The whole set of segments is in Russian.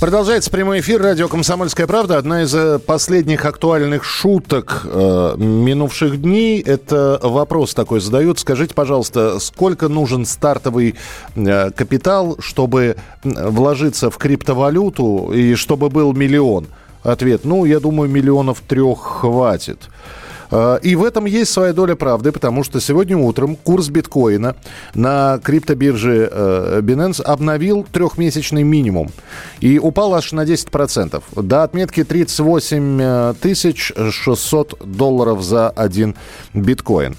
Продолжается прямой эфир радио «Комсомольская правда». Одна из э, последних актуальных шуток э, минувших дней – это вопрос такой задают. Скажите, пожалуйста, сколько нужен стартовый э, капитал, чтобы вложиться в криптовалюту и чтобы был миллион? Ответ – ну, я думаю, миллионов трех хватит. Э, И в этом есть своя доля правды, потому что сегодня утром курс биткоина на криптобирже э, Binance обновил трехмесячный минимум и упал аж на 10%. До отметки 38 тысяч 600 долларов за один биткоин.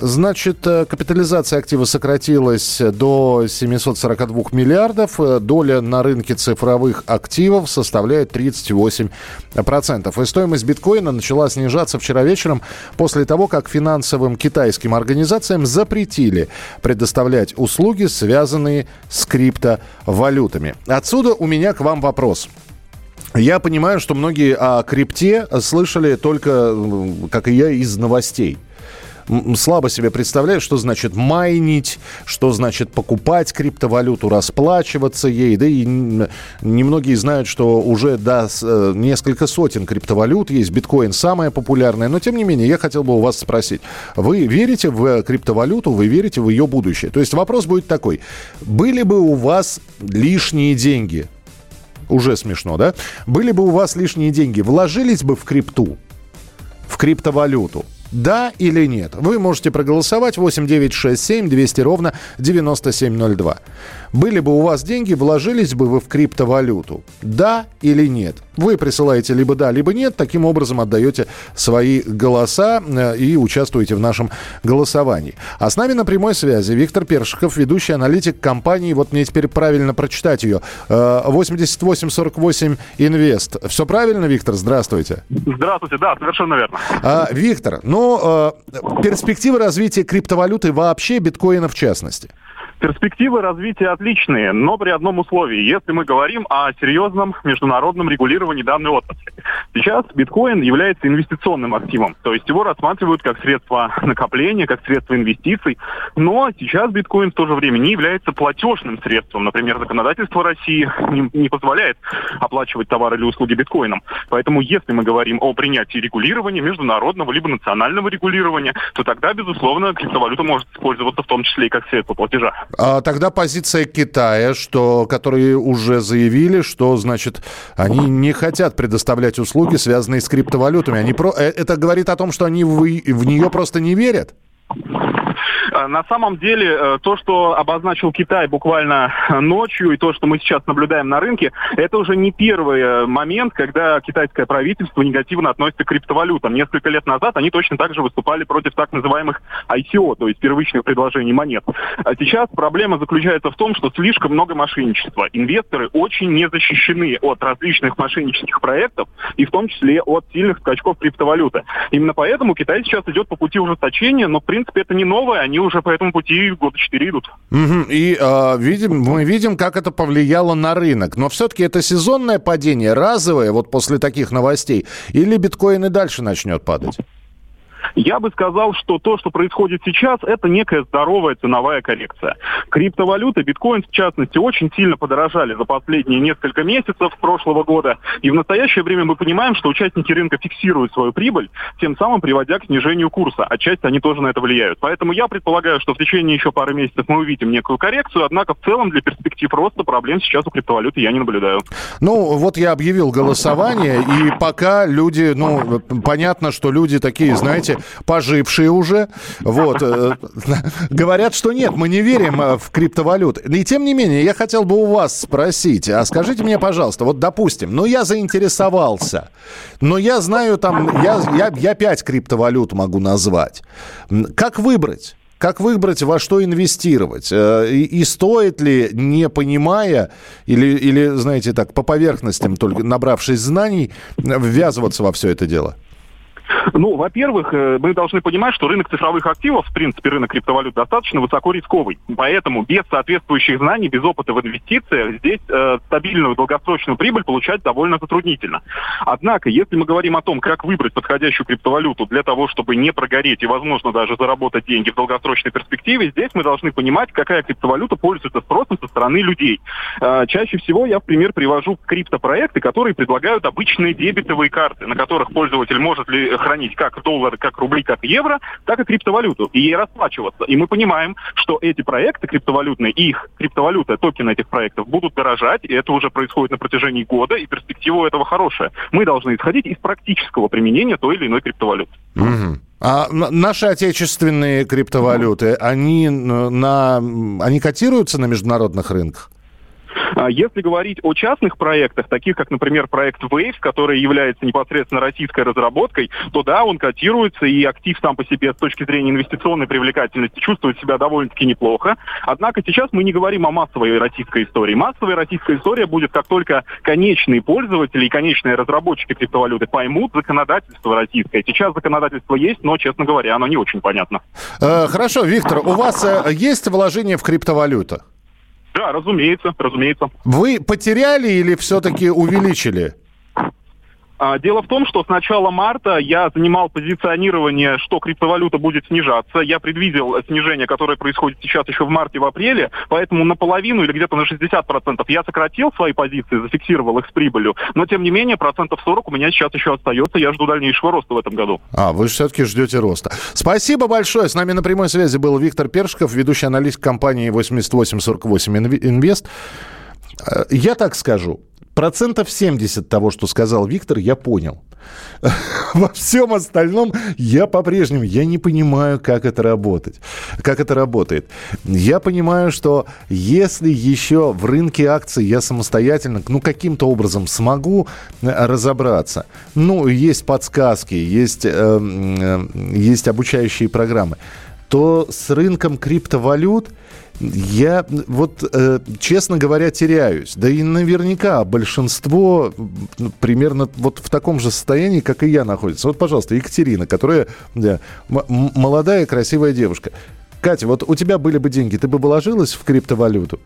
Значит, э, капитализация актива сократилась до 742 миллиардов. Э, Доля на рынке цифровых активов составляет 38%. И стоимость биткоина начала снижаться вчера вечером после того, как финансовым китайским организациям запретили предоставлять услуги, связанные с криптовалютами. Отсюда у меня к вам вопрос. Я понимаю, что многие о крипте слышали только, как и я, из новостей слабо себе представляю, что значит майнить, что значит покупать криптовалюту, расплачиваться ей. Да и немногие знают, что уже да, э, несколько сотен криптовалют есть. Биткоин самая популярная. Но, тем не менее, я хотел бы у вас спросить. Вы верите в криптовалюту, вы верите в ее будущее? То есть вопрос будет такой. Были бы у вас лишние деньги? Уже смешно, да? Были бы у вас лишние деньги, вложились бы в крипту? в криптовалюту? Да или нет? Вы можете проголосовать 8967 200 ровно 9702. Были бы у вас деньги, вложились бы вы в криптовалюту? Да или нет? Вы присылаете либо да, либо нет. Таким образом отдаете свои голоса э, и участвуете в нашем голосовании. А с нами на прямой связи Виктор Першиков, ведущий аналитик компании, вот мне теперь правильно прочитать ее, э, 8848 Инвест. Все правильно, Виктор? Здравствуйте. Здравствуйте, да, совершенно верно. А, Виктор, ну, э, перспективы развития криптовалюты вообще, биткоина в частности. Перспективы развития отличные, но при одном условии, если мы говорим о серьезном международном регулировании данной отрасли. Сейчас биткоин является инвестиционным активом, то есть его рассматривают как средство накопления, как средство инвестиций, но сейчас биткоин в то же время не является платежным средством. Например, законодательство России не, не позволяет оплачивать товары или услуги биткоином. Поэтому если мы говорим о принятии регулирования, международного либо национального регулирования, то тогда, безусловно, криптовалюта может использоваться в том числе и как средство платежа. А тогда позиция Китая, что, которые уже заявили, что, значит, они не хотят предоставлять услуги, связанные с криптовалютами. Они про... э, Это говорит о том, что они в, в нее просто не верят? Э, На самом деле, э, то, что обозначил Китай буквально ночью, и то, что мы сейчас наблюдаем на рынке, это уже не первый э, момент, когда китайское правительство негативно относится к криптовалютам. Несколько лет назад они точно так же выступали против так называемых ICO, то есть первичных предложений монет. А сейчас проблема заключается в том, что слишком много мошенничества. Инвесторы очень не защищены от различных мошеннических проектов, и в том числе от сильных скачков криптовалюты. Именно поэтому Китай сейчас идет по пути ужесточения, но в принципе это не новое, они уже по этому пути года четыре идут. Мгм. И э, видим, мы видим, как это повлияло на рынок. Но все-таки это сезонное падение, разовое, вот после таких новостей, или биткоин и дальше начнет падать? Я бы сказал, что то, что происходит сейчас, это некая здоровая ценовая коррекция. Криптовалюты, биткоин в частности, очень сильно подорожали за последние несколько месяцев прошлого года. И в настоящее время мы понимаем, что участники рынка фиксируют свою прибыль, тем самым приводя к снижению курса. Отчасти они тоже на это влияют. Поэтому я предполагаю, что в течение еще пары месяцев мы увидим некую коррекцию, однако в целом для перспектив роста проблем сейчас у криптовалюты я не наблюдаю. Ну, вот я объявил голосование, и пока люди, ну, понятно, что люди такие, знаете, пожившие уже, вот, э, говорят, что нет, мы не верим э, в криптовалюты. И тем не менее, я хотел бы у вас спросить, а скажите мне, пожалуйста, вот, допустим, ну, я заинтересовался, но я знаю там, я, я, я пять криптовалют могу назвать. Как выбрать? Как выбрать, во что инвестировать? Э, И, и стоит ли, не понимая, или, или, знаете, так, по поверхностям, только набравшись знаний, ввязываться во все это дело? Ну, во-первых, э, мы должны понимать, что рынок цифровых активов, в принципе, рынок криптовалют достаточно высоко рисковый. Поэтому без соответствующих знаний, без опыта в инвестициях здесь э, стабильную долгосрочную прибыль получать довольно затруднительно. Однако, если мы говорим о том, как выбрать подходящую криптовалюту для того, чтобы не прогореть и, возможно, даже заработать деньги в долгосрочной перспективе, здесь мы должны понимать, какая криптовалюта пользуется спросом со стороны людей. Э, чаще всего я в пример привожу криптопроекты, которые предлагают обычные дебетовые карты, на которых пользователь может ли хранить как доллары, как рубли, как евро, так и криптовалюту, и ей расплачиваться. И мы понимаем, что эти проекты криптовалютные их криптовалюты, токены этих проектов будут дорожать, и это уже происходит на протяжении года, и перспектива этого хорошая. Мы должны исходить из практического применения той или иной криптовалюты. Угу. А наши отечественные криптовалюты, они, на, они котируются на международных рынках? А если говорить о частных проектах, таких как, например, проект Wave, который является непосредственно российской разработкой, то да, он котируется, и актив сам по себе с точки зрения инвестиционной привлекательности чувствует себя довольно-таки неплохо. Однако сейчас мы не говорим о массовой российской истории. Массовая российская история будет, как только конечные пользователи и конечные разработчики криптовалюты поймут законодательство российское. Сейчас законодательство есть, но, честно говоря, оно не очень понятно. Э, хорошо, Виктор, у вас э, есть вложение в криптовалюту? Да, разумеется, разумеется. Вы потеряли или все-таки увеличили? А, дело в том, что с начала марта я занимал позиционирование, что криптовалюта будет снижаться. Я предвидел снижение, которое происходит сейчас еще в марте, в апреле, поэтому наполовину или где-то на 60% я сократил свои позиции, зафиксировал их с прибылью, но тем не менее процентов 40 у меня сейчас еще остается, я жду дальнейшего роста в этом году. А, вы все-таки ждете роста. Спасибо большое. С нами на прямой связи был Виктор Першиков, ведущий аналитик компании 8848 Инвест. Э, я так скажу, процентов 70 того, что сказал Виктор, я понял. Во всем остальном я по-прежнему, я не понимаю, как это работать. Как это работает. Я понимаю, что если еще в рынке акций я самостоятельно, ну, каким-то образом смогу э, разобраться, ну, есть подсказки, есть, э, есть обучающие программы, то с рынком криптовалют – я вот, э, честно говоря, теряюсь. Да и наверняка большинство примерно вот в таком же состоянии, как и я находится. Вот, пожалуйста, Екатерина, которая да, молодая, красивая девушка. Катя, вот у тебя были бы деньги, ты бы вложилась в криптовалюту?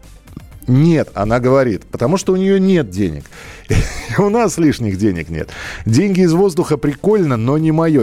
Нет, она говорит, потому что у нее нет денег. у нас лишних денег нет. Деньги из воздуха прикольно, но не мое.